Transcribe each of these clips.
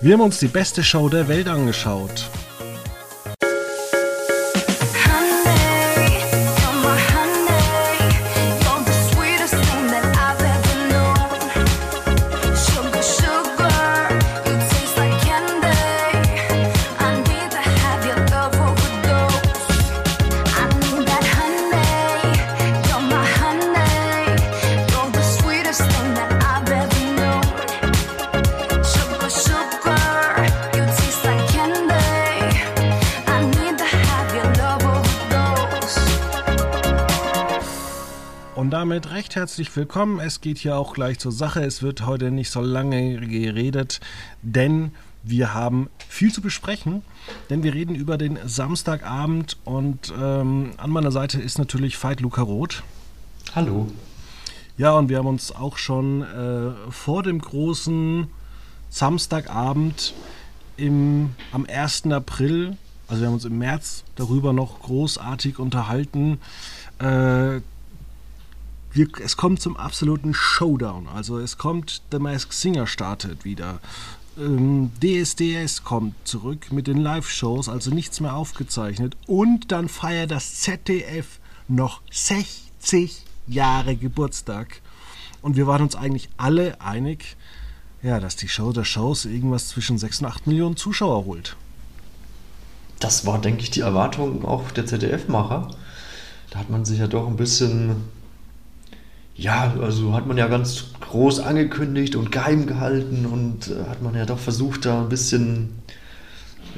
Wir haben uns die beste Show der Welt angeschaut. Herzlich willkommen. Es geht hier auch gleich zur Sache. Es wird heute nicht so lange geredet, denn wir haben viel zu besprechen, denn wir reden über den Samstagabend und ähm, an meiner Seite ist natürlich Veit Luca Roth. Hallo. Ja, und wir haben uns auch schon äh, vor dem großen Samstagabend im, am 1. April, also wir haben uns im März darüber noch großartig unterhalten, äh, wir, es kommt zum absoluten Showdown. Also es kommt, The Mask Singer startet wieder. Ähm, DSDS kommt zurück mit den Live-Shows, also nichts mehr aufgezeichnet. Und dann feiert das ZDF noch 60 Jahre Geburtstag. Und wir waren uns eigentlich alle einig, ja, dass die Show der Shows irgendwas zwischen 6 und 8 Millionen Zuschauer holt. Das war, denke ich, die Erwartung auch der ZDF-Macher. Da hat man sich ja doch ein bisschen ja, also hat man ja ganz groß angekündigt und geheim gehalten und äh, hat man ja doch versucht, da ein bisschen,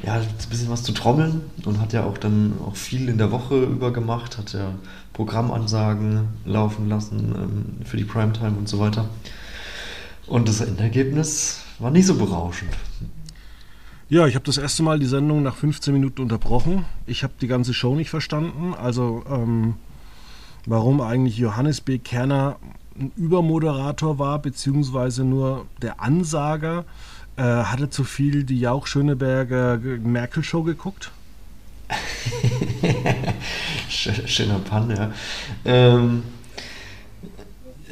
ja, ein bisschen was zu trommeln und hat ja auch dann auch viel in der Woche über gemacht, hat ja Programmansagen laufen lassen ähm, für die Primetime und so weiter. Und das Endergebnis war nicht so berauschend. Ja, ich habe das erste Mal die Sendung nach 15 Minuten unterbrochen. Ich habe die ganze Show nicht verstanden. Also ähm, warum eigentlich Johannes B. Kerner ein Übermoderator war, beziehungsweise nur der Ansager. Äh, hatte zu viel die Jauch Schöneberger Merkel-Show geguckt? Schöner Pann, ja. Ähm,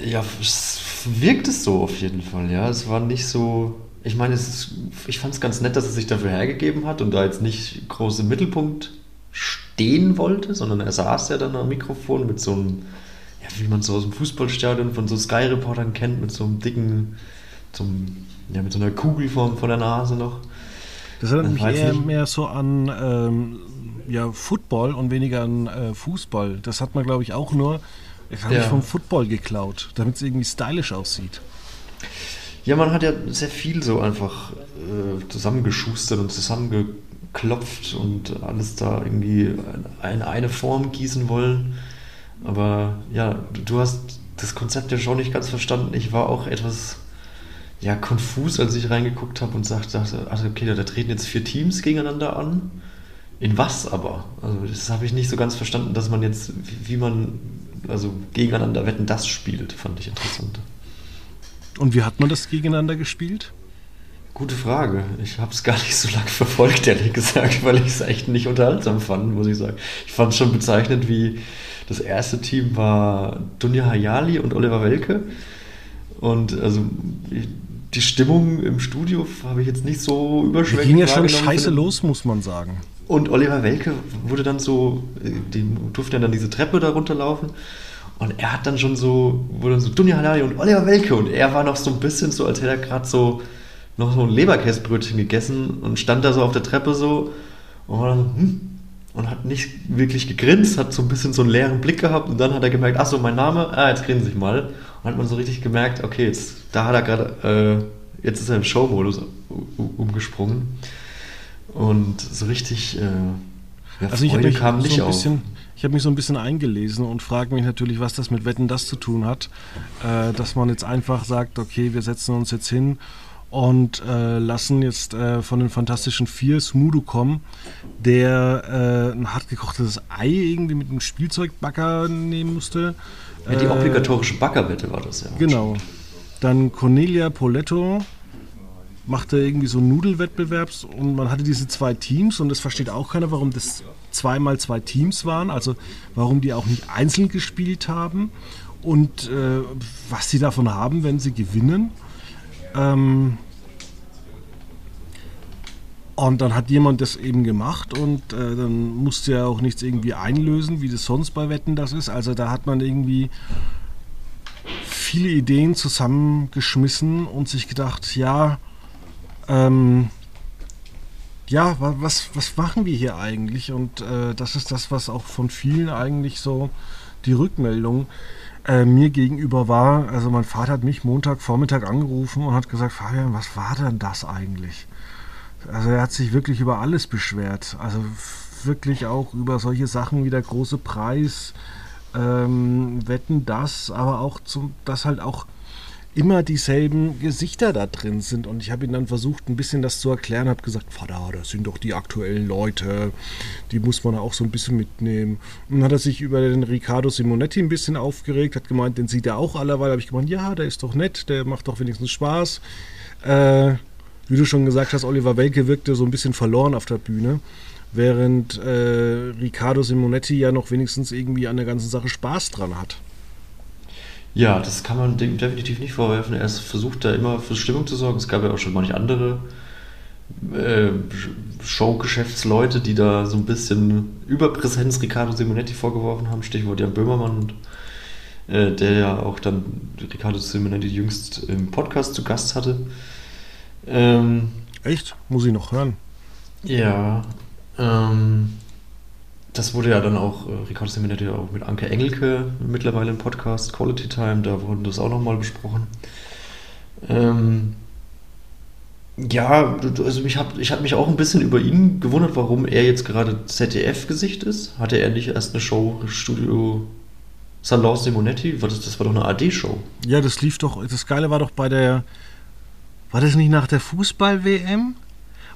ja, es wirkt es so auf jeden Fall, ja. Es war nicht so. Ich meine, es ist, ich fand es ganz nett, dass er sich dafür hergegeben hat und da jetzt nicht groß im Mittelpunkt stehen wollte, sondern er saß ja dann am Mikrofon mit so einem, ja, wie man so aus dem Fußballstadion von so Sky-Reportern kennt, mit so einem dicken, so ja, mit so einer Kugel vor, vor der Nase noch. Das erinnert mich eher mehr so an ähm, ja, Football und weniger an äh, Fußball. Das hat man, glaube ich, auch nur das habe ja. ich vom Football geklaut, damit es irgendwie stylisch aussieht. Ja, man hat ja sehr viel so einfach äh, zusammengeschustert und zusammenge klopft und alles da irgendwie in eine Form gießen wollen. Aber ja, du hast das Konzept ja schon nicht ganz verstanden. Ich war auch etwas ja, konfus, als ich reingeguckt habe und sagte, also okay, da treten jetzt vier Teams gegeneinander an. In was aber? Also das habe ich nicht so ganz verstanden, dass man jetzt, wie man also gegeneinander Wetten das spielt, fand ich interessant. Und wie hat man das gegeneinander gespielt? Gute Frage. Ich habe es gar nicht so lange verfolgt, ehrlich gesagt, weil ich es echt nicht unterhaltsam fand, muss ich sagen. Ich fand es schon bezeichnend, wie das erste Team war Dunja Hayali und Oliver Welke. Und also die Stimmung im Studio habe ich jetzt nicht so überschwänglich. Ging ja schon scheiße los, muss man sagen. Und Oliver Welke wurde dann so, die durfte dann diese Treppe da runterlaufen. Und er hat dann schon so, wurde dann so Dunja Hayali und Oliver Welke. Und er war noch so ein bisschen so, als hätte er gerade so noch so ein Leberkäsebrötchen gegessen und stand da so auf der Treppe so und, dann, hm, und hat nicht wirklich gegrinst, hat so ein bisschen so einen leeren Blick gehabt und dann hat er gemerkt, ach so, mein Name, ah, jetzt grinse ich mal. Und hat man so richtig gemerkt, okay, jetzt, da hat er gerade, äh, jetzt ist er im Showmodus umgesprungen. Und so richtig, äh, ja, also ich habe mich, kam nicht so ein bisschen, ich habe mich so ein bisschen eingelesen und frage mich natürlich, was das mit Wetten das zu tun hat, äh, dass man jetzt einfach sagt, okay, wir setzen uns jetzt hin und äh, lassen jetzt äh, von den Fantastischen Vier Smudo kommen, der äh, ein hart gekochtes Ei irgendwie mit einem Spielzeugbagger nehmen musste. Ja, die äh, obligatorische Backerwette war das ja. Genau. Dann Cornelia Poletto machte irgendwie so einen Nudelwettbewerbs und man hatte diese zwei Teams und es versteht auch keiner, warum das zweimal zwei Teams waren, also warum die auch nicht einzeln gespielt haben und äh, was sie davon haben, wenn sie gewinnen. Ähm, Und dann hat jemand das eben gemacht und äh, dann musste er auch nichts irgendwie einlösen, wie das sonst bei Wetten das ist. Also da hat man irgendwie viele Ideen zusammengeschmissen und sich gedacht, ja, ähm, ja, was, was machen wir hier eigentlich? Und äh, das ist das, was auch von vielen eigentlich so die Rückmeldung äh, mir gegenüber war. Also mein Vater hat mich Montagvormittag angerufen und hat gesagt, Fabian, was war denn das eigentlich? Also er hat sich wirklich über alles beschwert. Also wirklich auch über solche Sachen wie der große Preis, ähm, Wetten das, aber auch zum, dass halt auch immer dieselben Gesichter da drin sind. Und ich habe ihn dann versucht, ein bisschen das zu erklären, habe gesagt, Vater, das sind doch die aktuellen Leute, die muss man auch so ein bisschen mitnehmen. Und dann hat er sich über den Riccardo Simonetti ein bisschen aufgeregt, hat gemeint, den sieht er auch allerweil. habe ich gemeint, ja, der ist doch nett, der macht doch wenigstens Spaß. Äh, wie du schon gesagt hast, Oliver Welke wirkte so ein bisschen verloren auf der Bühne, während äh, Riccardo Simonetti ja noch wenigstens irgendwie an der ganzen Sache Spaß dran hat. Ja, das kann man dem definitiv nicht vorwerfen. Er versucht da immer für Stimmung zu sorgen. Es gab ja auch schon manche andere äh, Showgeschäftsleute, die da so ein bisschen Überpräsenz Riccardo Simonetti vorgeworfen haben. Stichwort Jan Böhmermann, und, äh, der ja auch dann Riccardo Simonetti jüngst im Podcast zu Gast hatte. Ähm, Echt? Muss ich noch hören? Ja. Ähm, das wurde ja dann auch, äh, Ricardo Seminetti auch mit Anke Engelke mittlerweile im Podcast, Quality Time, da wurde das auch nochmal besprochen. Ähm, ja, also mich hab, ich habe mich auch ein bisschen über ihn gewundert, warum er jetzt gerade ZDF-Gesicht ist. Hatte er nicht erst eine Show, Studio Salon Simonetti? Das, das war doch eine AD-Show. Ja, das lief doch, das Geile war doch bei der, war das nicht nach der Fußball-WM?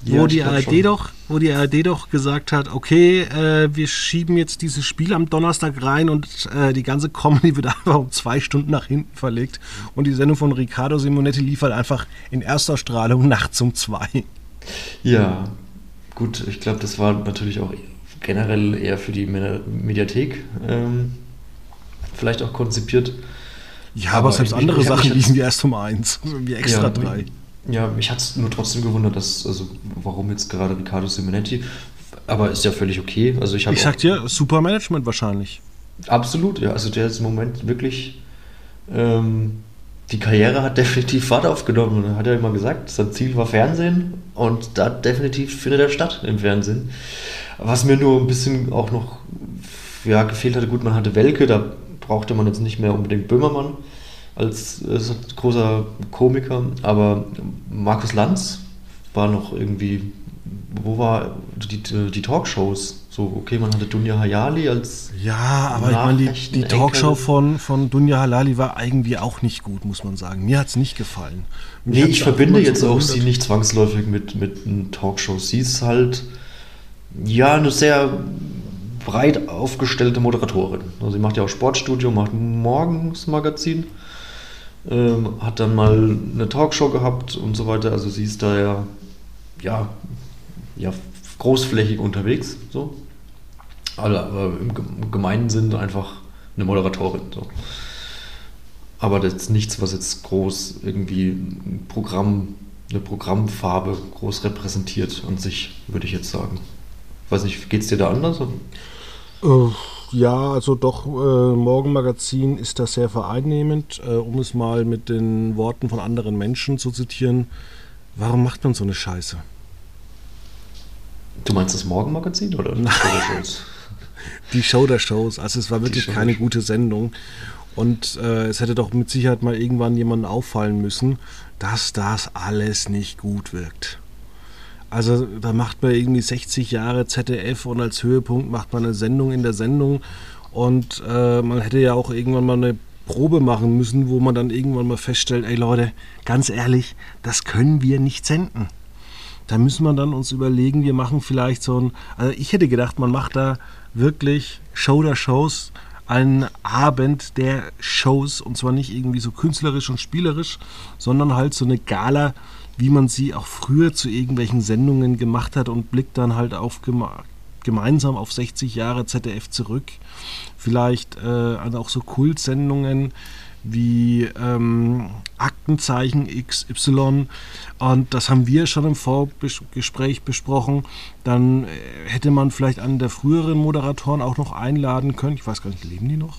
Wo, ja, die ARD doch, wo die ARD doch gesagt hat, okay, äh, wir schieben jetzt dieses Spiel am Donnerstag rein und äh, die ganze Comedy wird einfach um zwei Stunden nach hinten verlegt. Und die Sendung von Riccardo Simonetti liefert einfach in erster Strahlung nachts um zwei. Ja, gut, ich glaube, das war natürlich auch generell eher für die Mediathek ähm, vielleicht auch konzipiert. Ja, aber, aber selbst andere Sachen liefen die erst um eins, wie extra ja, drei. Ja, mich hat es nur trotzdem gewundert, dass, also warum jetzt gerade Riccardo Simonetti, aber ist ja völlig okay. Also ich ich sag dir, super Management wahrscheinlich. Absolut, ja. Also der ist im Moment wirklich, ähm, die Karriere hat definitiv Fahrt aufgenommen. Und hat er immer gesagt, sein Ziel war Fernsehen und da definitiv findet er statt im Fernsehen. Was mir nur ein bisschen auch noch ja, gefehlt hatte, gut, man hatte Welke, da brauchte man jetzt nicht mehr unbedingt Böhmermann als großer Komiker, aber Markus Lanz war noch irgendwie, wo war die, die Talkshows? So, okay, man hatte Dunja Hayali als. Ja, aber ich meine, die, die Talkshow von, von Dunja Halali war irgendwie auch nicht gut, muss man sagen. Mir hat es nicht gefallen. Mich nee, ich verbinde jetzt auch sie nicht zwangsläufig mit, mit einer Talkshow. Sie ist halt, ja, eine sehr breit aufgestellte Moderatorin. Also sie macht ja auch Sportstudio, macht ein Morgensmagazin ähm, hat dann mal eine Talkshow gehabt und so weiter. Also sie ist da ja, ja, ja großflächig unterwegs. So. Aber im gemeinen Sinn einfach eine Moderatorin. So. Aber das ist nichts, was jetzt groß irgendwie ein Programm, eine Programmfarbe groß repräsentiert an sich, würde ich jetzt sagen. Weiß nicht, geht es dir da anders? Uh ja, also doch, äh, Morgenmagazin ist da sehr vereinnehmend. Äh, um es mal mit den Worten von anderen Menschen zu zitieren, warum macht man so eine Scheiße? Du meinst das Morgenmagazin oder die Show der Shows? Die Show der Shows. Also es war wirklich keine gute Sendung. Und äh, es hätte doch mit Sicherheit mal irgendwann jemandem auffallen müssen, dass das alles nicht gut wirkt. Also da macht man irgendwie 60 Jahre ZDF und als Höhepunkt macht man eine Sendung in der Sendung und äh, man hätte ja auch irgendwann mal eine Probe machen müssen, wo man dann irgendwann mal feststellt, ey Leute, ganz ehrlich, das können wir nicht senden. Da müssen wir dann uns überlegen, wir machen vielleicht so ein, also ich hätte gedacht, man macht da wirklich Show der Shows, einen Abend der Shows und zwar nicht irgendwie so künstlerisch und spielerisch, sondern halt so eine Gala, wie man sie auch früher zu irgendwelchen Sendungen gemacht hat und blickt dann halt auf gemeinsam auf 60 Jahre ZDF zurück. Vielleicht äh, auch so Kultsendungen wie ähm, Aktenzeichen XY. Und das haben wir schon im Vorgespräch besprochen. Dann äh, hätte man vielleicht einen der früheren Moderatoren auch noch einladen können. Ich weiß gar nicht, leben die noch?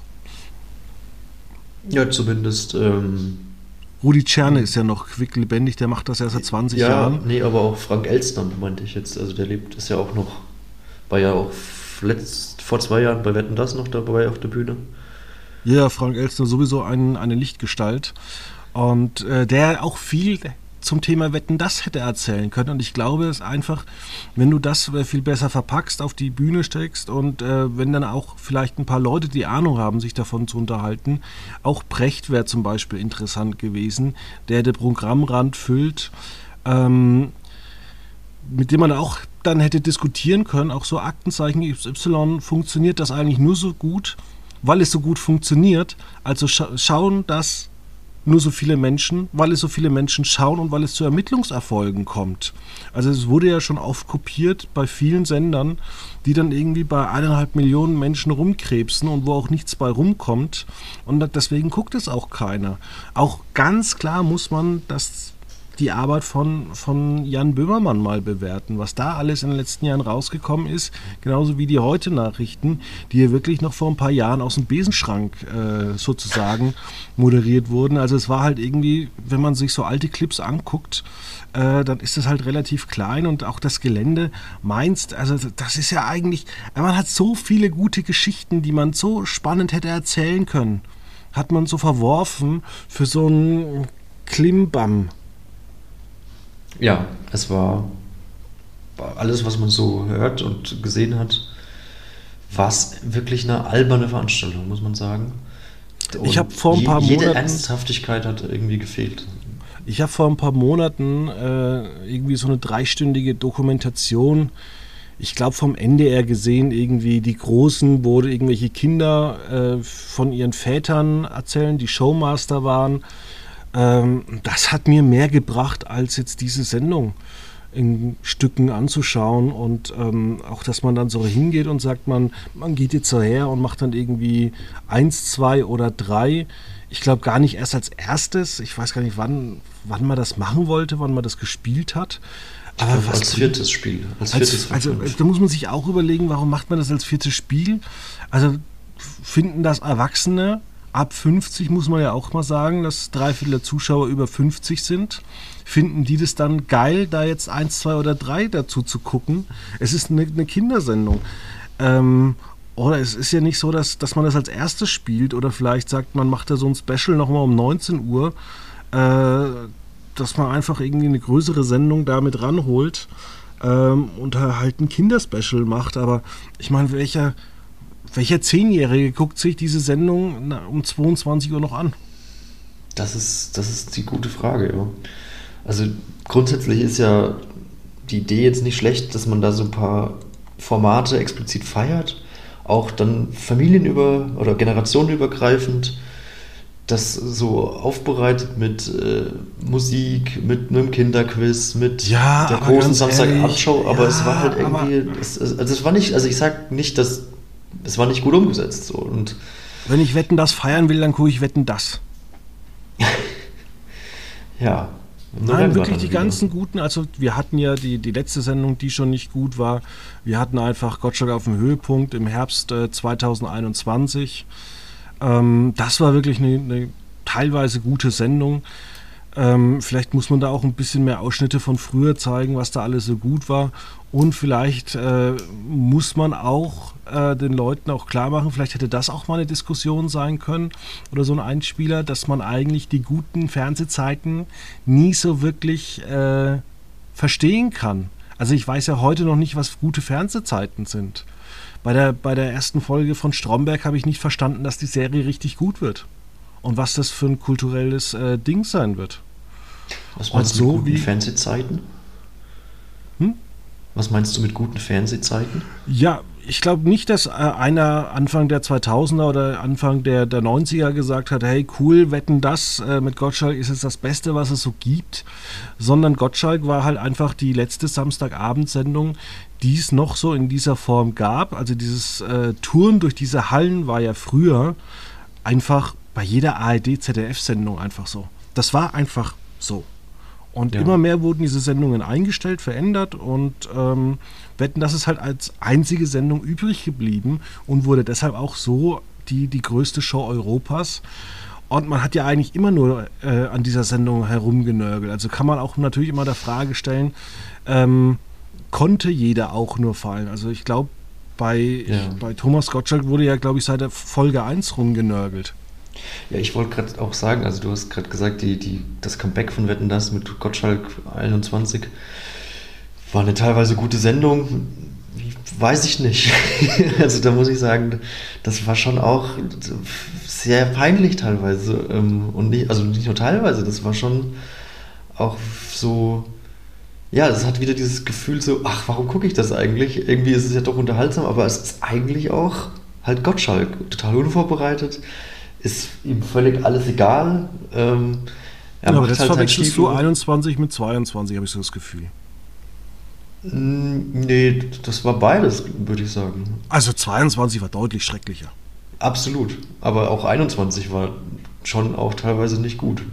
Ja, zumindest. Ähm, Rudi Czerne ist ja noch quicklebendig, der macht das ja seit 20 ja, Jahren. Nee, aber auch Frank Elstner meinte ich jetzt. Also der lebt, ist ja auch noch, war ja auch letzt, vor zwei Jahren bei Wetten das noch dabei auf der Bühne. Ja, Frank Elstner sowieso ein, eine Lichtgestalt. Und äh, der auch viel zum Thema Wetten das hätte erzählen können. Und ich glaube, es einfach, wenn du das äh, viel besser verpackst, auf die Bühne steckst und äh, wenn dann auch vielleicht ein paar Leute, die Ahnung haben, sich davon zu unterhalten, auch Brecht wäre zum Beispiel interessant gewesen, der den Programmrand füllt, ähm, mit dem man auch dann hätte diskutieren können, auch so Aktenzeichen XY, funktioniert das eigentlich nur so gut, weil es so gut funktioniert. Also scha schauen, dass nur so viele Menschen, weil es so viele Menschen schauen und weil es zu Ermittlungserfolgen kommt. Also es wurde ja schon oft kopiert bei vielen Sendern, die dann irgendwie bei eineinhalb Millionen Menschen rumkrebsen und wo auch nichts bei rumkommt. Und deswegen guckt es auch keiner. Auch ganz klar muss man das die Arbeit von, von Jan Böhmermann mal bewerten, was da alles in den letzten Jahren rausgekommen ist, genauso wie die heute Nachrichten, die ja wirklich noch vor ein paar Jahren aus dem Besenschrank äh, sozusagen moderiert wurden. Also es war halt irgendwie, wenn man sich so alte Clips anguckt, äh, dann ist das halt relativ klein und auch das Gelände meinst, also das ist ja eigentlich, man hat so viele gute Geschichten, die man so spannend hätte erzählen können hat man so verworfen für so ein Klimbam. Ja, es war, war alles, was man so hört und gesehen hat, war es wirklich eine alberne Veranstaltung, muss man sagen. Und ich habe vor ein paar je, jede Monaten. Ernsthaftigkeit hat irgendwie gefehlt. Ich habe vor ein paar Monaten äh, irgendwie so eine dreistündige Dokumentation, ich glaube vom NDR gesehen, irgendwie die Großen, wo irgendwelche Kinder äh, von ihren Vätern erzählen, die Showmaster waren ähm, das hat mir mehr gebracht, als jetzt diese Sendung in Stücken anzuschauen und ähm, auch, dass man dann so hingeht und sagt, man, man geht jetzt so her und macht dann irgendwie eins, zwei oder drei. Ich glaube gar nicht erst als erstes. Ich weiß gar nicht, wann, wann man das machen wollte, wann man das gespielt hat. Aber glaub, was als viertes Spiel. Als viertes als, also da muss man sich auch überlegen, warum macht man das als viertes Spiel? Also finden das Erwachsene ab 50 muss man ja auch mal sagen, dass drei Viertel der Zuschauer über 50 sind. Finden die das dann geil, da jetzt eins, zwei oder drei dazu zu gucken? Es ist eine, eine Kindersendung. Ähm, oder es ist ja nicht so, dass, dass man das als erstes spielt oder vielleicht sagt, man macht da so ein Special nochmal um 19 Uhr, äh, dass man einfach irgendwie eine größere Sendung damit ranholt ähm, und halt ein Kinderspecial macht. Aber ich meine, welcher, welcher Zehnjährige guckt sich diese Sendung um 22 Uhr noch an? Das ist, das ist die gute Frage, ja. Also grundsätzlich ist ja die Idee jetzt nicht schlecht, dass man da so ein paar Formate explizit feiert, auch dann familienüber oder generationenübergreifend das so aufbereitet mit äh, Musik, mit einem Kinderquiz, mit ja, der großen Samstagabendshow, aber ja, es war halt irgendwie, es, also es war nicht, also ich sag nicht, dass es war nicht gut umgesetzt. So. Und Wenn ich Wetten das feiern will, dann gucke ich Wetten das. ja. Nein, wirklich die wieder. ganzen guten, also wir hatten ja die, die letzte Sendung, die schon nicht gut war. Wir hatten einfach Gottschalk auf dem Höhepunkt im Herbst äh, 2021. Ähm, das war wirklich eine, eine teilweise gute Sendung. Ähm, vielleicht muss man da auch ein bisschen mehr Ausschnitte von früher zeigen, was da alles so gut war. Und vielleicht äh, muss man auch äh, den Leuten auch klar machen, vielleicht hätte das auch mal eine Diskussion sein können oder so ein Einspieler, dass man eigentlich die guten Fernsehzeiten nie so wirklich äh, verstehen kann. Also ich weiß ja heute noch nicht, was gute Fernsehzeiten sind. Bei der, bei der ersten Folge von Stromberg habe ich nicht verstanden, dass die Serie richtig gut wird. Und was das für ein kulturelles äh, Ding sein wird. Was meinst Und du mit guten Fernsehzeiten? Hm? Was meinst du mit guten Fernsehzeiten? Ja, ich glaube nicht, dass äh, einer Anfang der 2000er oder Anfang der, der 90er gesagt hat, hey cool, wetten das äh, mit Gottschalk ist jetzt das Beste, was es so gibt, sondern Gottschalk war halt einfach die letzte Samstagabendsendung, die es noch so in dieser Form gab. Also dieses äh, Touren durch diese Hallen war ja früher einfach bei jeder ARD-ZDF-Sendung einfach so. Das war einfach so. Und Ja. immer mehr wurden diese Sendungen eingestellt, verändert und ähm, Wetten, das ist halt als einzige Sendung übrig geblieben und wurde deshalb auch so die, die größte Show Europas. Und man hat ja eigentlich immer nur äh, an dieser Sendung herumgenörgelt. Also kann man auch natürlich immer der Frage stellen, ähm, konnte jeder auch nur fallen? Also ich glaube, bei, Ja. bei Thomas Gottschalk wurde ja, glaube ich, seit der Folge 1 rumgenörgelt. Ja, ich wollte gerade auch sagen, also du hast gerade gesagt, die, die, das Comeback von Wetten das mit Gottschalk 21 war eine teilweise gute Sendung. Weiß ich nicht. also da muss ich sagen, das war schon auch sehr peinlich teilweise. ähm, Und nicht, also nicht nur teilweise, das war schon auch so. Ja, es hat wieder dieses Gefühl so, ach, warum gucke ich das eigentlich? Irgendwie ist es ja doch unterhaltsam, aber es ist eigentlich auch halt Gottschalk, total unvorbereitet, ist ihm völlig alles egal. Ähm, er aber das halt verwechselst du Stiefel- 21 mit 22, habe ich so das Gefühl. Mm, Nee, das war beides, würde ich sagen. Also 22 war deutlich schrecklicher. Absolut. Aber auch 21 war schon auch teilweise nicht gut.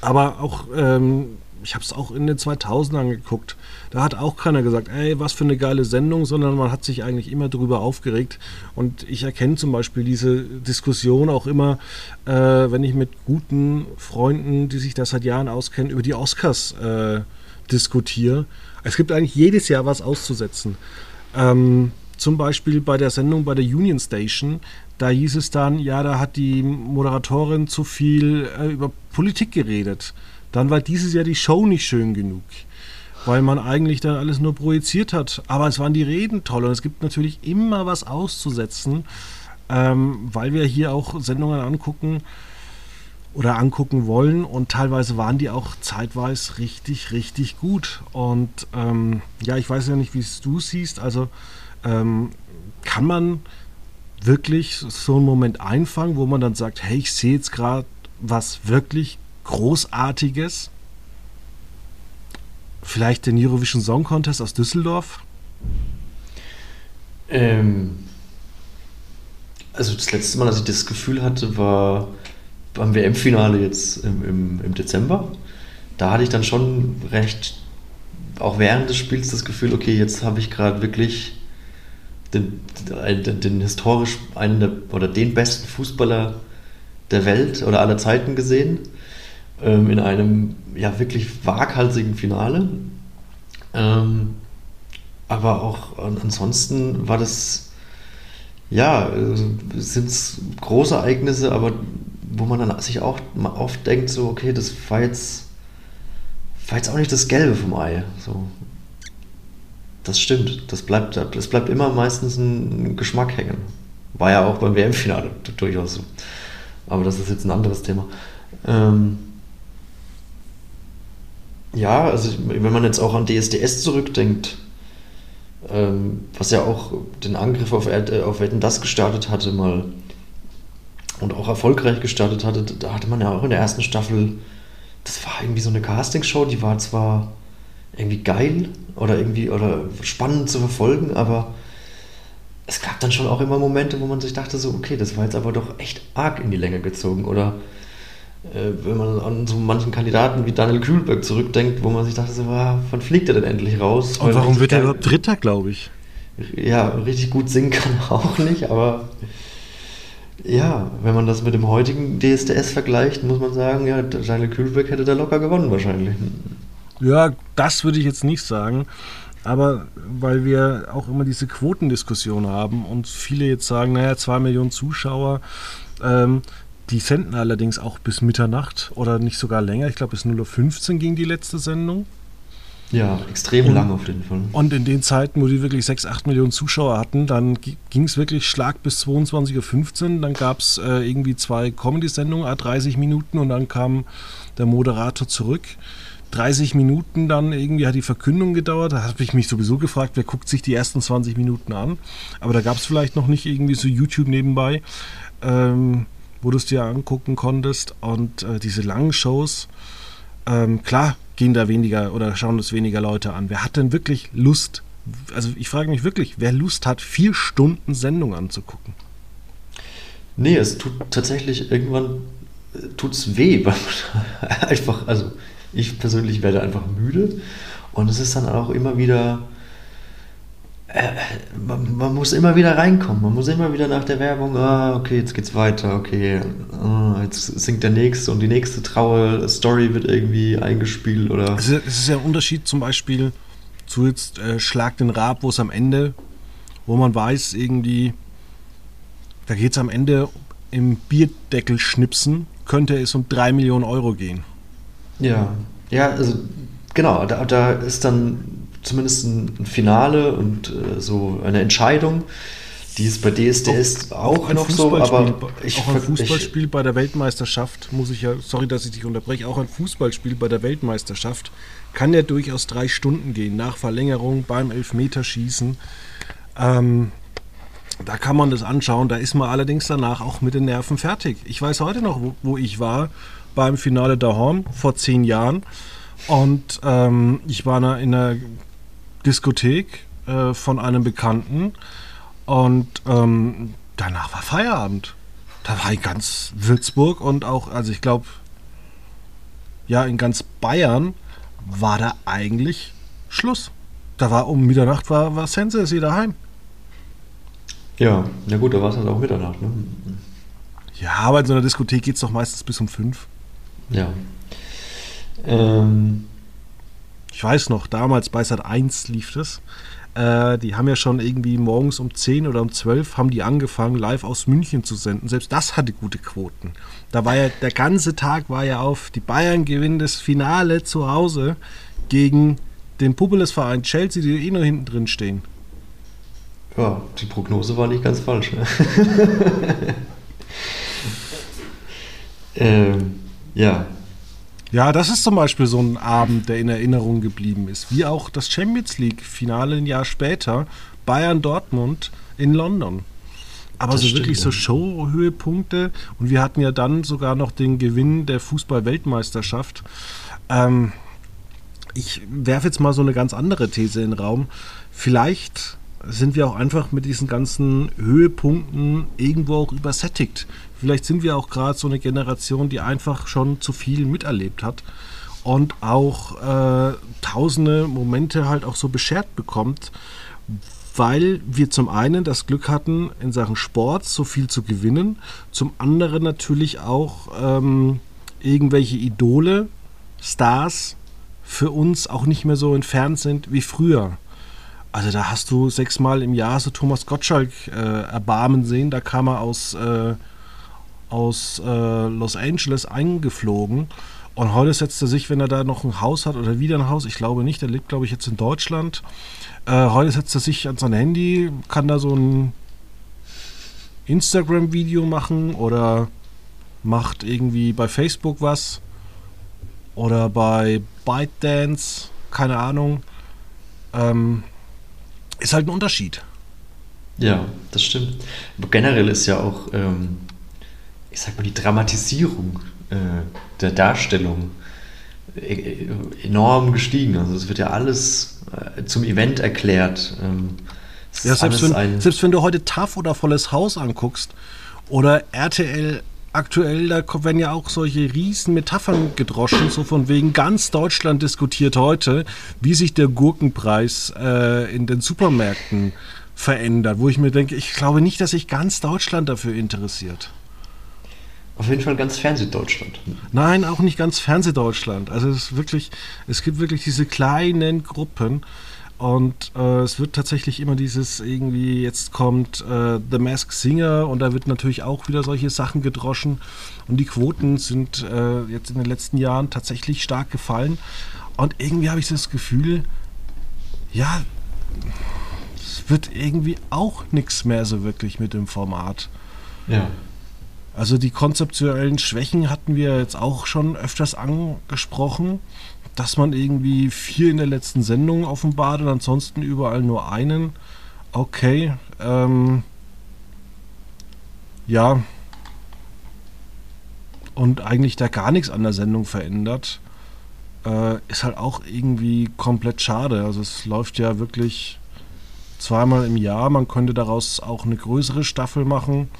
Aber auch, ähm, ich habe es auch in den 2000ern geguckt. Da hat auch keiner gesagt, ey, was für eine geile Sendung, sondern man hat sich eigentlich immer darüber aufgeregt. Und ich erkenne zum Beispiel diese Diskussion auch immer, äh, wenn ich mit guten Freunden, die sich da seit Jahren auskennen, über die Oscars äh, diskutiere. Es gibt eigentlich jedes Jahr was auszusetzen. Ähm, zum Beispiel bei der Sendung bei der Union Station, da hieß es dann, ja, da hat die Moderatorin zu viel äh, über Politik geredet. Dann war dieses Jahr die Show nicht schön genug, weil man eigentlich dann alles nur projiziert hat. Aber es waren die Reden toll und es gibt natürlich immer was auszusetzen, ähm, weil wir hier auch Sendungen angucken oder angucken wollen und teilweise waren die auch zeitweise richtig, richtig gut. Und ähm, ja, ich weiß ja nicht, wie es du siehst. Also ähm, kann man wirklich so einen Moment einfangen, wo man dann sagt, hey, ich sehe jetzt gerade was wirklich Großartiges? Vielleicht den Eurovision Song Contest aus Düsseldorf? Ähm, also das letzte Mal, als ich das Gefühl hatte, war beim WM-Finale jetzt im, im, im Dezember. Da hatte ich dann schon recht, auch während des Spiels, das Gefühl, okay, jetzt habe ich gerade wirklich den, den, den historisch einen der, oder den besten Fußballer der Welt oder aller Zeiten gesehen. Ähm, in einem ja wirklich waghalsigen Finale. Ähm, aber auch an- ansonsten war das, ja, sind es große Ereignisse, aber wo man dann sich auch oft denkt, so, okay, das war jetzt, war jetzt auch nicht das Gelbe vom Ei. So. Das stimmt, das bleibt, das bleibt immer meistens ein Geschmack hängen. War ja auch beim WM-Finale durchaus so. Aber das ist jetzt ein anderes Thema. Ähm, ja, also wenn man jetzt auch an DSDS zurückdenkt, ähm, was ja auch den Angriff auf, Erd- auf Wetten das gestartet hatte mal und auch erfolgreich gestartet hatte, da hatte man ja auch in der ersten Staffel, das war irgendwie so eine Castingshow, die war zwar irgendwie geil oder irgendwie oder spannend zu verfolgen, aber es gab dann schon auch immer Momente, wo man sich dachte so, okay, das war jetzt aber doch echt arg in die Länge gezogen oder äh, wenn man an so manchen Kandidaten wie Daniel Kühlberg zurückdenkt, wo man sich dachte so, ah, wann fliegt er denn endlich raus? Und warum wird er überhaupt Dritter, glaube ich? ja, richtig gut singen kann er auch nicht, aber ja, wenn man das mit dem heutigen DSDS vergleicht, muss man sagen, ja, Daniel Kühlberg hätte da locker gewonnen wahrscheinlich. Ja, das würde ich jetzt nicht sagen. Aber weil wir auch immer diese Quotendiskussion haben und viele jetzt sagen, naja, zwei Millionen Zuschauer, ähm, die senden allerdings auch bis Mitternacht oder nicht sogar länger. Ich glaube, bis 0.15 Uhr ging die letzte Sendung. Ja, extrem Und- lang auf jeden Fall. Und in den Zeiten, wo die wirklich 6, 8 Millionen Zuschauer hatten, dann ging es wirklich Schlag bis 22.15 Uhr. Dann gab es äh, irgendwie zwei Comedy-Sendungen, a 30 Minuten und dann kam der Moderator zurück. 30 Minuten dann irgendwie hat die Verkündung gedauert. Da habe ich mich sowieso gefragt, wer guckt sich die ersten 20 Minuten an. Aber da gab es vielleicht noch nicht irgendwie so YouTube nebenbei, ähm, wo du es dir angucken konntest. Und äh, diese langen Shows, ähm, klar gehen da weniger oder schauen das weniger Leute an. Wer hat denn wirklich Lust? Also ich frage mich wirklich, wer Lust hat, vier Stunden Sendung anzugucken? Nee, es tut tatsächlich irgendwann tut es weh, weil man einfach, also ich persönlich werde einfach müde und es ist dann auch immer wieder, äh, man, man, muss immer wieder reinkommen, man muss immer wieder nach der Werbung, ah, okay, jetzt geht's weiter, okay, ah, jetzt singt der nächste und die nächste traue Story wird irgendwie eingespielt oder. Es ist, es ist ja ein Unterschied zum Beispiel zu jetzt äh, Schlag den Rab, wo es am Ende, wo man weiß, irgendwie, da geht es am Ende im Bierdeckel schnipsen, könnte es um 3 Millionen Euro gehen. Ja, ja, also genau, da, da ist dann zumindest ein Finale und äh, so eine Entscheidung. Die ist bei DSDS auch, auch noch so, aber ich, auch ein Fußballspiel ich, bei der Weltmeisterschaft muss ich ja, sorry, dass ich dich unterbreche, auch ein Fußballspiel bei der Weltmeisterschaft kann ja durchaus drei Stunden gehen nach Verlängerung beim Elfmeterschießen. Ähm, da kann man das anschauen. Da ist man allerdings danach auch mit den Nerven fertig. Ich weiß heute noch, wo, wo ich war beim Finale der Horn vor zehn Jahren. Und ähm, ich war in einer Diskothek äh, von einem Bekannten. Und ähm, danach war Feierabend. Da war in ganz Würzburg und auch, also ich glaube, ja, in ganz Bayern war da eigentlich Schluss. Da war um Mitternacht war, war Sense ist wieder heim. Ja, na gut, da war es halt auch Mitternacht, ne? Ja, aber in so einer Diskothek geht es doch meistens bis um fünf. Ja. Ähm. Ich weiß noch, damals bei Sat 1 lief das. Äh, die haben ja schon irgendwie morgens um 10 oder um 12 haben die angefangen, live aus München zu senden. Selbst das hatte gute Quoten. Da war ja, der ganze Tag war ja auf, die Bayern gewinnen das Finale zu Hause gegen den Pupeles-Verein Chelsea, die eh nur hinten drin stehen. Ja, die Prognose war nicht ganz falsch. Ne? ähm, ja. Ja, das ist zum Beispiel so ein Abend, der in Erinnerung geblieben ist. Wie auch das Champions League-Finale ein Jahr später, Bayern-Dortmund in London. Aber das so stimmt, wirklich so Show-Höhepunkte. Und wir hatten ja dann sogar noch den Gewinn der Fußball-Weltmeisterschaft. Ähm, ich werfe jetzt mal so eine ganz andere These in den Raum. Vielleicht sind wir auch einfach mit diesen ganzen Höhepunkten irgendwo auch übersättigt. Vielleicht sind wir auch gerade so eine Generation, die einfach schon zu viel miterlebt hat und auch äh, tausende Momente halt auch so beschert bekommt, weil wir zum einen das Glück hatten, in Sachen Sport so viel zu gewinnen, zum anderen natürlich auch ähm, irgendwelche Idole, Stars für uns auch nicht mehr so entfernt sind wie früher. Also da hast du sechsmal im Jahr so Thomas Gottschalk äh, erbarmen sehen. Da kam er aus, äh, aus äh, Los Angeles eingeflogen. Und heute setzt er sich, wenn er da noch ein Haus hat oder wieder ein Haus, ich glaube nicht, er lebt, glaube ich, jetzt in Deutschland. Äh, heute setzt er sich an sein Handy, kann da so ein Instagram-Video machen oder macht irgendwie bei Facebook was oder bei ByteDance, keine Ahnung. Ähm, ist halt ein Unterschied. Ja, das stimmt. Aber generell ist ja auch, ähm, ich sag mal, die Dramatisierung äh, der Darstellung äh, enorm gestiegen. Also es wird ja alles äh, zum Event erklärt. Ähm, ja, selbst wenn, selbst wenn du heute TAF oder Volles Haus anguckst oder RTL aktuell, da werden ja auch solche riesen Metaphern gedroschen, so von wegen ganz Deutschland diskutiert heute, wie sich der Gurkenpreis äh, in den Supermärkten verändert, wo ich mir denke, ich glaube nicht, dass sich ganz Deutschland dafür interessiert. Auf jeden Fall ganz Fernsehdeutschland. Nein, auch nicht ganz Fernsehdeutschland. Also es ist wirklich, es gibt wirklich diese kleinen Gruppen, und äh, es wird tatsächlich immer dieses irgendwie, jetzt kommt äh, The Mask Singer und da wird natürlich auch wieder solche Sachen gedroschen. Und die Quoten sind äh, jetzt in den letzten Jahren tatsächlich stark gefallen. Und irgendwie habe ich das Gefühl, ja, es wird irgendwie auch nichts mehr so wirklich mit dem Format. Ja. Also die konzeptuellen Schwächen hatten wir jetzt auch schon öfters angesprochen dass man irgendwie vier in der letzten Sendung offenbart und ansonsten überall nur einen. Okay. Ähm, ja. Und eigentlich da gar nichts an der Sendung verändert. Äh, ist halt auch irgendwie komplett schade. Also es läuft ja wirklich zweimal im Jahr. Man könnte daraus auch eine größere Staffel machen.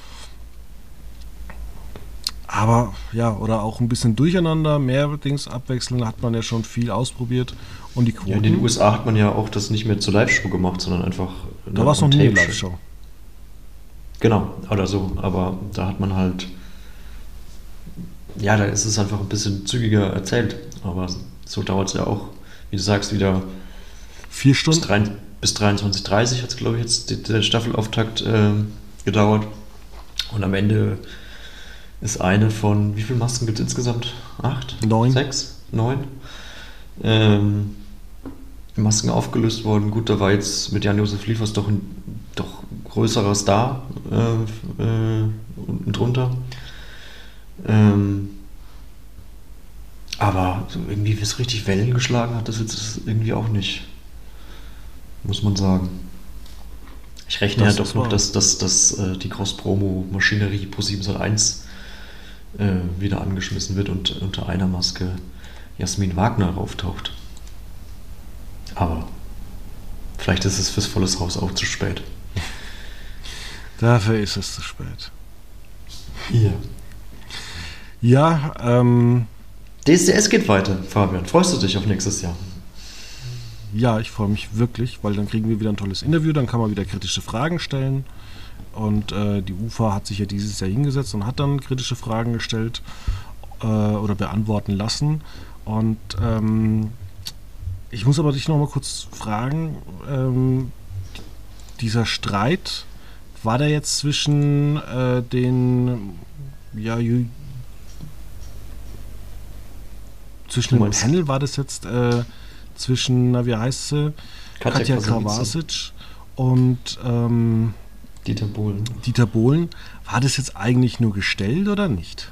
Aber ja, oder auch ein bisschen durcheinander, mehr Dings abwechseln, hat man ja schon viel ausprobiert. Und die Quoten. Ja, in den USA hat man ja auch das nicht mehr zur Live-Show gemacht, sondern einfach. da war es noch nie eine Live-Show. Genau, oder so. Aber da hat man halt. Ja, da ist es einfach ein bisschen zügiger erzählt. Aber so dauert es ja auch, wie du sagst, wieder. Vier Stunden? Bis, bis 23.30 hat es, glaube ich, jetzt der Staffelauftakt äh, gedauert. Und am Ende ist eine von, wie viele Masken gibt es insgesamt? Acht? Neun. Sechs? Neun? Ähm, Masken aufgelöst worden. Gut, da war jetzt mit Jan-Josef Liefers doch ein doch größerer Star äh, äh, unten drunter. Ähm, aber so irgendwie, wie es richtig Wellen geschlagen hat, das jetzt irgendwie auch nicht. Muss man sagen. Ich rechne das ja doch noch, dass, dass, dass äh, die Cross-Promo-Maschinerie Pro 701 äh, wieder angeschmissen wird und unter einer Maske Jasmin Wagner auftaucht. Aber vielleicht ist es fürs volles Haus auch zu spät. Dafür ist es zu spät. Hier. Ja, ähm. DSDS geht weiter, Fabian. Freust du dich auf nächstes Jahr? Ja, ich freue mich wirklich, weil dann kriegen wir wieder ein tolles Interview, dann kann man wieder kritische Fragen stellen. Und äh, die UFA hat sich ja dieses Jahr hingesetzt und hat dann kritische Fragen gestellt äh, oder beantworten lassen. Und ähm, ich muss aber dich noch mal kurz fragen, ähm, dieser Streit, war der jetzt zwischen äh, den ja, zwischen dem Panel war das jetzt äh, zwischen, na, wie heißt sie? Katja, Katja Krawasic und ähm, Dieter Bohlen. Dieter Bohlen. War das jetzt eigentlich nur gestellt oder nicht?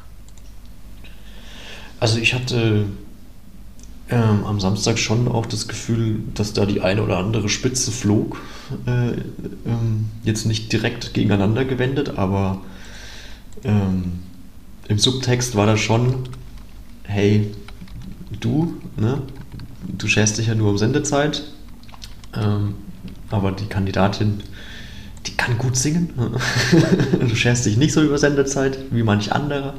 Also ich hatte ähm, am Samstag schon auch das Gefühl, dass da die eine oder andere Spitze flog. Äh, ähm, jetzt nicht direkt gegeneinander gewendet, aber ähm, im Subtext war da schon, hey, du, ne? du scherst dich ja nur um Sendezeit, ähm, aber die Kandidatin die kann gut singen. du scherst dich nicht so über Sendezeit wie manch anderer.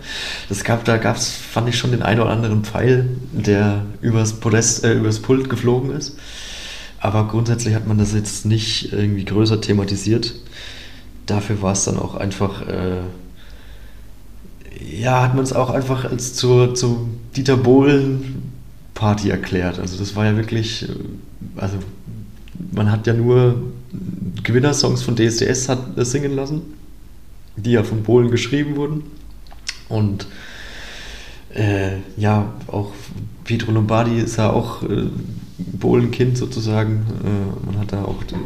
Das gab, da gab es, fand ich schon den einen oder anderen Pfeil, der übers, Podest, äh, übers Pult geflogen ist. Aber grundsätzlich hat man das jetzt nicht irgendwie größer thematisiert. Dafür war es dann auch einfach, äh, ja, hat man es auch einfach als zur, zur Dieter Bohlen Party erklärt. Also das war ja wirklich, äh, also man hat ja nur Gewinnersongs von DSDS hat singen lassen, die ja von Polen geschrieben wurden. Und äh, ja, auch Pietro Lombardi ist ja auch äh, Polenkind sozusagen. Äh, man hat da auch äh,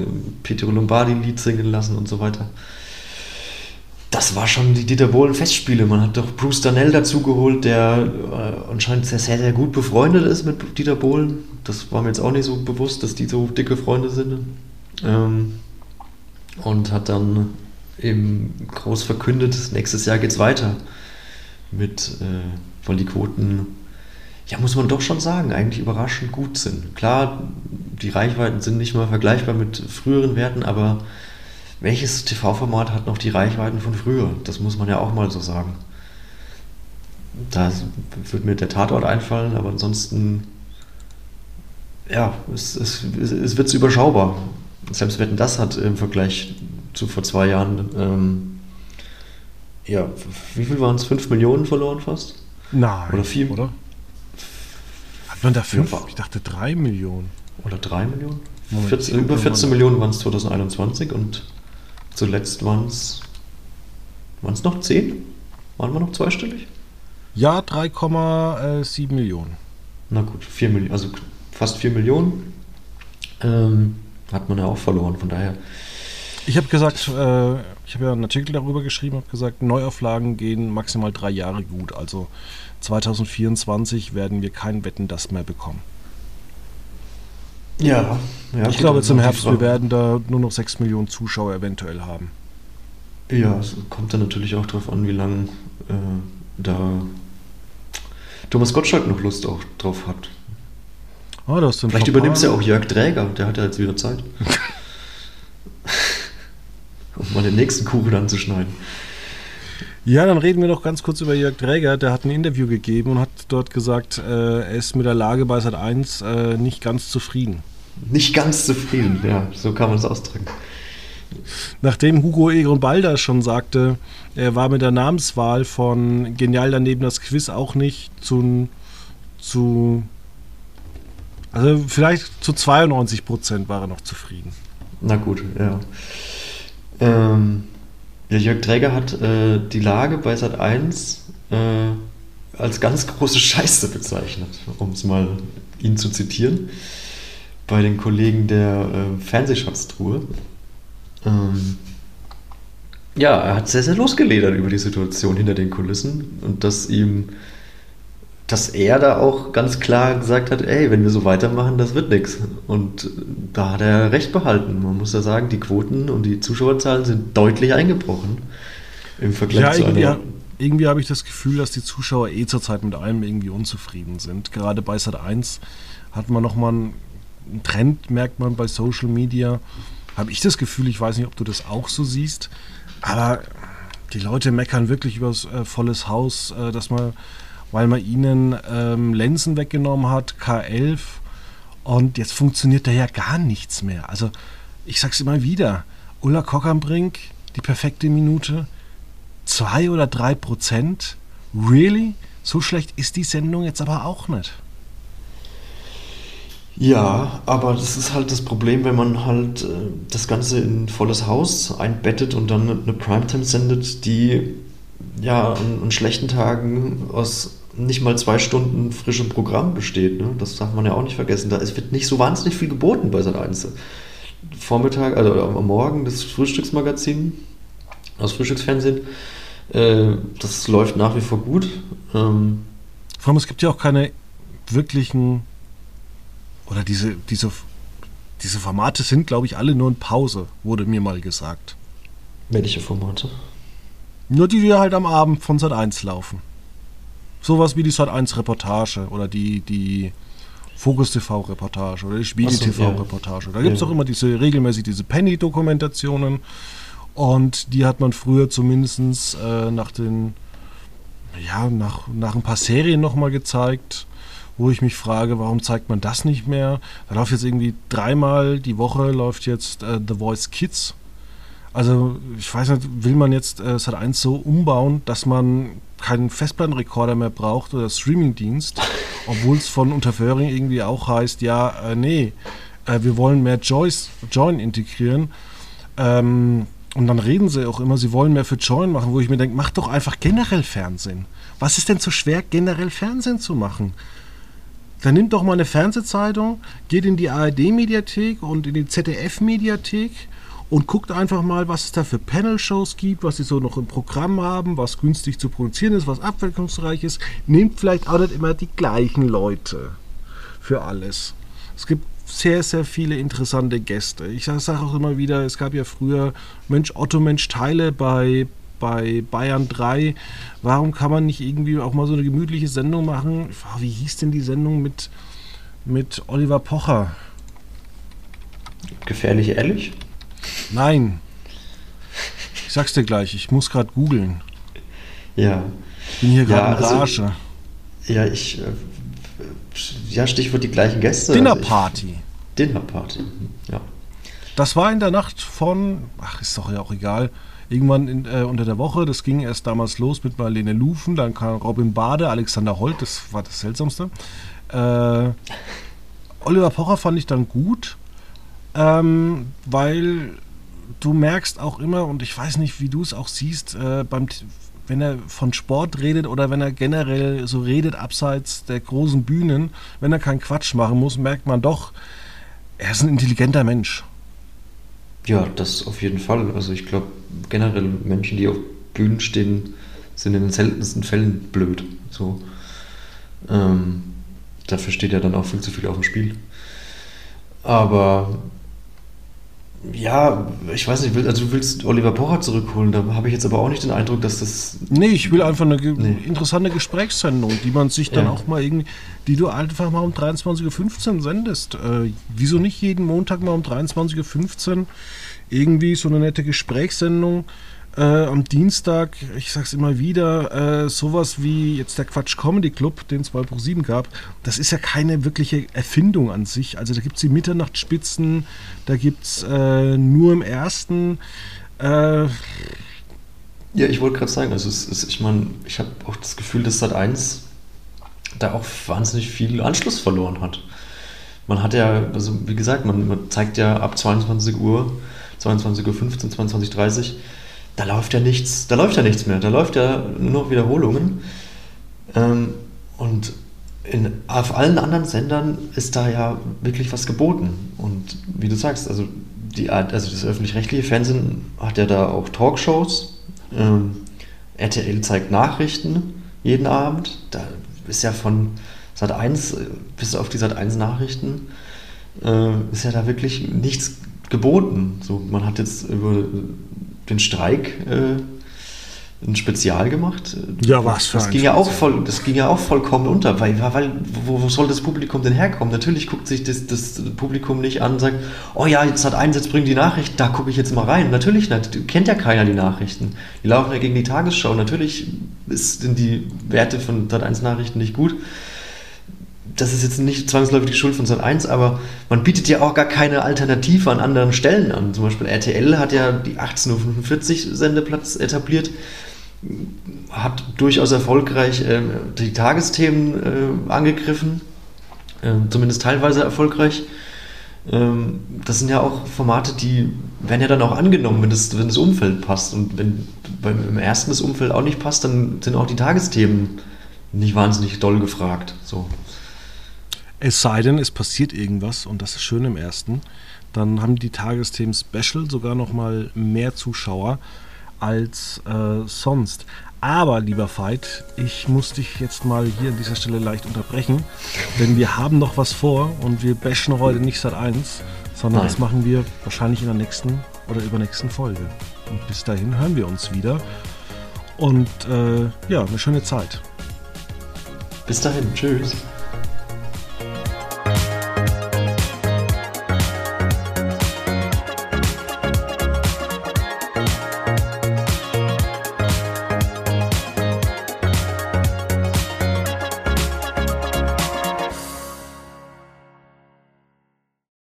Pietro Lombardi-Lied singen lassen und so weiter. Das war schon die Dieter Bohlen Festspiele. Man hat doch Bruce Danell dazugeholt, der äh, anscheinend sehr, sehr, sehr gut befreundet ist mit Dieter Bohlen. Das war mir jetzt auch nicht so bewusst, dass die so dicke Freunde sind. Ähm, und hat dann eben groß verkündet, nächstes Jahr geht es weiter mit, äh, weil die Quoten, ja, muss man doch schon sagen, eigentlich überraschend gut sind. Klar, die Reichweiten sind nicht mal vergleichbar mit früheren Werten, aber welches TV-Format hat noch die Reichweiten von früher? Das muss man ja auch mal so sagen. Da wird mir der Tatort einfallen, aber ansonsten, ja, es, es, es wird überschaubar selbst Wetten das hat im Vergleich zu vor zwei Jahren, ähm, ja, wie viel waren es? 5 Millionen verloren fast? Nein. Oder vier? Oder? Hat man da 5? Ich dachte 3 Millionen. Oder 3 Millionen? 14, über 14 Millionen waren es 2021 und zuletzt waren es waren es noch 10? Waren wir noch zweistellig? Ja, 3,7 Millionen. Na gut, 4 Millionen, also fast 4 Millionen. Ähm, hat man ja auch verloren. Von daher. Ich habe gesagt, äh, ich habe ja einen Artikel darüber geschrieben, habe gesagt, Neuauflagen gehen maximal drei Jahre gut. Also 2024 werden wir kein Wetten das mehr bekommen. Ja, ja ich glaube, zum Herbst, wir werden da nur noch 6 Millionen Zuschauer eventuell haben. Ja, es kommt dann natürlich auch darauf an, wie lange äh, da Thomas Gottschalk noch Lust auch drauf hat. Oh, das sind Vielleicht übernimmt es ja auch Jörg Träger, der hat ja jetzt wieder Zeit. um mal den nächsten Kuchen anzuschneiden. Ja, dann reden wir noch ganz kurz über Jörg Dräger. Der hat ein Interview gegeben und hat dort gesagt, äh, er ist mit der Lage bei Sat 1 äh, nicht ganz zufrieden. Nicht ganz zufrieden, ja, so kann man es ausdrücken. Nachdem Hugo Egon Balder schon sagte, er war mit der Namenswahl von Genial daneben das Quiz auch nicht zu, zu also vielleicht zu 92 Prozent war er noch zufrieden. Na gut, ja. Ähm, ja Jörg Träger hat äh, die Lage bei Sat 1 äh, als ganz große Scheiße bezeichnet, um es mal ihn zu zitieren, bei den Kollegen der äh, Fernsehschatztruhe. Ähm, ja, er hat sehr, sehr losgeledert über die Situation hinter den Kulissen und dass ihm, dass er da auch ganz klar gesagt hat, ey, wenn wir so weitermachen, das wird nichts. Und da hat er recht behalten. Man muss ja sagen, die Quoten und die Zuschauerzahlen sind deutlich eingebrochen im Vergleich ja, zu einer. irgendwie habe ich das Gefühl, dass die Zuschauer eh zurzeit mit allem irgendwie unzufrieden sind. Gerade bei Sat 1 hat man nochmal einen Trend, merkt man bei Social Media. Habe ich das Gefühl, ich weiß nicht, ob du das auch so siehst, aber die Leute meckern wirklich über das äh, volles Haus, äh, dass man, weil man ihnen ähm, Lenzen weggenommen hat, K11, und jetzt funktioniert da ja gar nichts mehr. Also, ich sag's immer wieder: Ulla Kockernbrink, die perfekte Minute, zwei oder drei Prozent. Really? So schlecht ist die Sendung jetzt aber auch nicht. Ja, aber das ist halt das Problem, wenn man halt äh, das Ganze in volles Haus einbettet und dann eine Primetime sendet, die ja an, an schlechten Tagen aus nicht mal zwei Stunden frischem Programm besteht. Ne? Das darf man ja auch nicht vergessen. Da, es wird nicht so wahnsinnig viel geboten bei Sat 1. Vormittag, also am Morgen das Frühstücksmagazin, das Frühstücksfernsehen, äh, das läuft nach wie vor gut. Ähm, Vor allem, es gibt ja auch keine wirklichen oder diese, diese, diese Formate sind, glaube ich, alle nur in Pause, wurde mir mal gesagt. welche Formate? Nur die, die halt am Abend von Sat 1 laufen. Sowas wie die Sat 1 Reportage oder die, die Fokus TV Reportage oder die Spiegel TV. Reportage. Da gibt es auch immer diese regelmäßig diese Penny-Dokumentationen. Und die hat man früher zumindest äh, nach den, ja, nach, nach ein paar Serien nochmal gezeigt, wo ich mich frage, warum zeigt man das nicht mehr? Da läuft jetzt irgendwie dreimal die Woche läuft jetzt äh, The Voice Kids. Also ich weiß nicht, will man jetzt äh, Sat 1 so umbauen, dass man keinen Festplattenrekorder mehr braucht oder Streamingdienst, obwohl es von Unterföhring irgendwie auch heißt, ja, äh, nee, äh, wir wollen mehr Joys, Join integrieren. Ähm, und dann reden sie auch immer, sie wollen mehr für Join machen, wo ich mir denke, mach doch einfach generell Fernsehen. Was ist denn so schwer, generell Fernsehen zu machen? Dann nimmt doch mal eine Fernsehzeitung, geht in die ARD-Mediathek und in die ZDF-Mediathek und guckt einfach mal, was es da für Panel-Shows gibt, was sie so noch im Programm haben, was günstig zu produzieren ist, was abwechslungsreich ist. Nehmt vielleicht auch nicht immer die gleichen Leute für alles. Es gibt sehr, sehr viele interessante Gäste. Ich sage auch immer wieder, es gab ja früher Mensch Otto, Mensch Teile bei, bei Bayern 3. Warum kann man nicht irgendwie auch mal so eine gemütliche Sendung machen? Ah, Wie hieß denn die Sendung mit, mit Oliver Pocher? Gefährlich ehrlich? Nein. Ich sag's dir gleich, ich muss gerade googeln. Ja. Bin hier gerade Ja, in also- Rage. Ja, ich. äh, Ja, Stichwort die gleichen Gäste. Dinnerparty. Also ich- Dinnerparty. Ja. Das war in der Nacht von, ach, ist doch ja auch egal, irgendwann in, äh, unter der Woche. Das ging erst damals los mit Marlene Lufen, dann kam Robin Bade, Alexander Holt, das war das Seltsamste. Äh, Oliver Pocher fand ich dann gut, ähm, weil du merkst auch immer, und ich weiß nicht, wie du es auch siehst, äh, beim, wenn er von Sport redet oder wenn er generell so redet abseits der großen Bühnen, wenn er keinen Quatsch machen muss, merkt man doch, er ist ein intelligenter Mensch. Ja, das auf jeden Fall. Also ich glaube, generell Menschen, die auf Bühnen stehen, sind in den seltensten Fällen blöd. So. Ähm, dafür steht ja dann auch viel zu viel auf dem Spiel. Aber ja, ich weiß nicht, also du willst Oliver Pocher zurückholen, da habe ich jetzt aber auch nicht den Eindruck, dass das. Nee, ich will einfach eine Nee. interessante Gesprächssendung, die man sich dann Ja. auch mal irgendwie, die du einfach mal um 23.15 Uhr sendest. Äh, wieso nicht jeden Montag mal um 23.15 Uhr irgendwie so eine nette Gesprächssendung? Äh, am Dienstag, ich sag's immer wieder, äh, sowas wie jetzt der Quatsch Comedy Club, den es bei Pro7 gab, das ist ja keine wirkliche Erfindung an sich. Also da gibt es die Mitternachtsspitzen, da gibt es äh, nur im ersten. Äh, ja, ich wollte gerade sagen, also es ist, ich meine, ich habe auch das Gefühl, dass Sat 1 da auch wahnsinnig viel Anschluss verloren hat. Man hat ja, also wie gesagt, man, man zeigt ja ab 22 Uhr, 22.15 Uhr, 22.30 Uhr, da läuft ja nichts, da läuft ja nichts mehr, da läuft ja nur noch Wiederholungen. Ähm, und in, auf allen anderen Sendern ist da ja wirklich was geboten. Und wie du sagst, also, die, also das öffentlich-rechtliche Fernsehen hat ja da auch Talkshows. Ähm, RTL zeigt Nachrichten jeden Abend. Da ist ja von Sat 1 bis auf die Sat 1 Nachrichten äh, ist ja da wirklich nichts geboten. So, man hat jetzt über den Streik äh, ein Spezial gemacht. Ja, was für das ging ja auch voll, Das ging ja auch vollkommen unter, weil, weil wo, wo, soll das Publikum denn herkommen? Natürlich guckt sich das, das Publikum nicht an und sagt, oh ja, jetzt hat eins, jetzt bringen die Nachrichten, da gucke ich jetzt mal rein. Natürlich nicht, kennt ja keiner die Nachrichten. Die laufen ja gegen die Tagesschau. Natürlich sind die Werte von Sat 1 Nachrichten nicht gut das ist jetzt nicht zwangsläufig die Schuld von Sat 1, aber man bietet ja auch gar keine Alternative an anderen Stellen an. Zum Beispiel RTL hat ja die 18.45 Uhr Sendeplatz etabliert, hat durchaus erfolgreich äh, die Tagesthemen äh, angegriffen, äh, zumindest teilweise erfolgreich. Ähm, das sind ja auch Formate, die werden ja dann auch angenommen, wenn das, wenn das Umfeld passt. Und wenn beim ersten das Umfeld auch nicht passt, dann sind auch die Tagesthemen nicht wahnsinnig doll gefragt. So. Es sei denn, es passiert irgendwas und das ist schön im ersten. Dann haben die Tagesthemen Special sogar noch mal mehr Zuschauer als äh, sonst. Aber, lieber Veit, ich muss dich jetzt mal hier an dieser Stelle leicht unterbrechen, denn wir haben noch was vor und wir bashen heute nicht seit 1, sondern Nein. das machen wir wahrscheinlich in der nächsten oder übernächsten Folge. Und bis dahin hören wir uns wieder. Und äh, ja, eine schöne Zeit. Bis dahin, tschüss.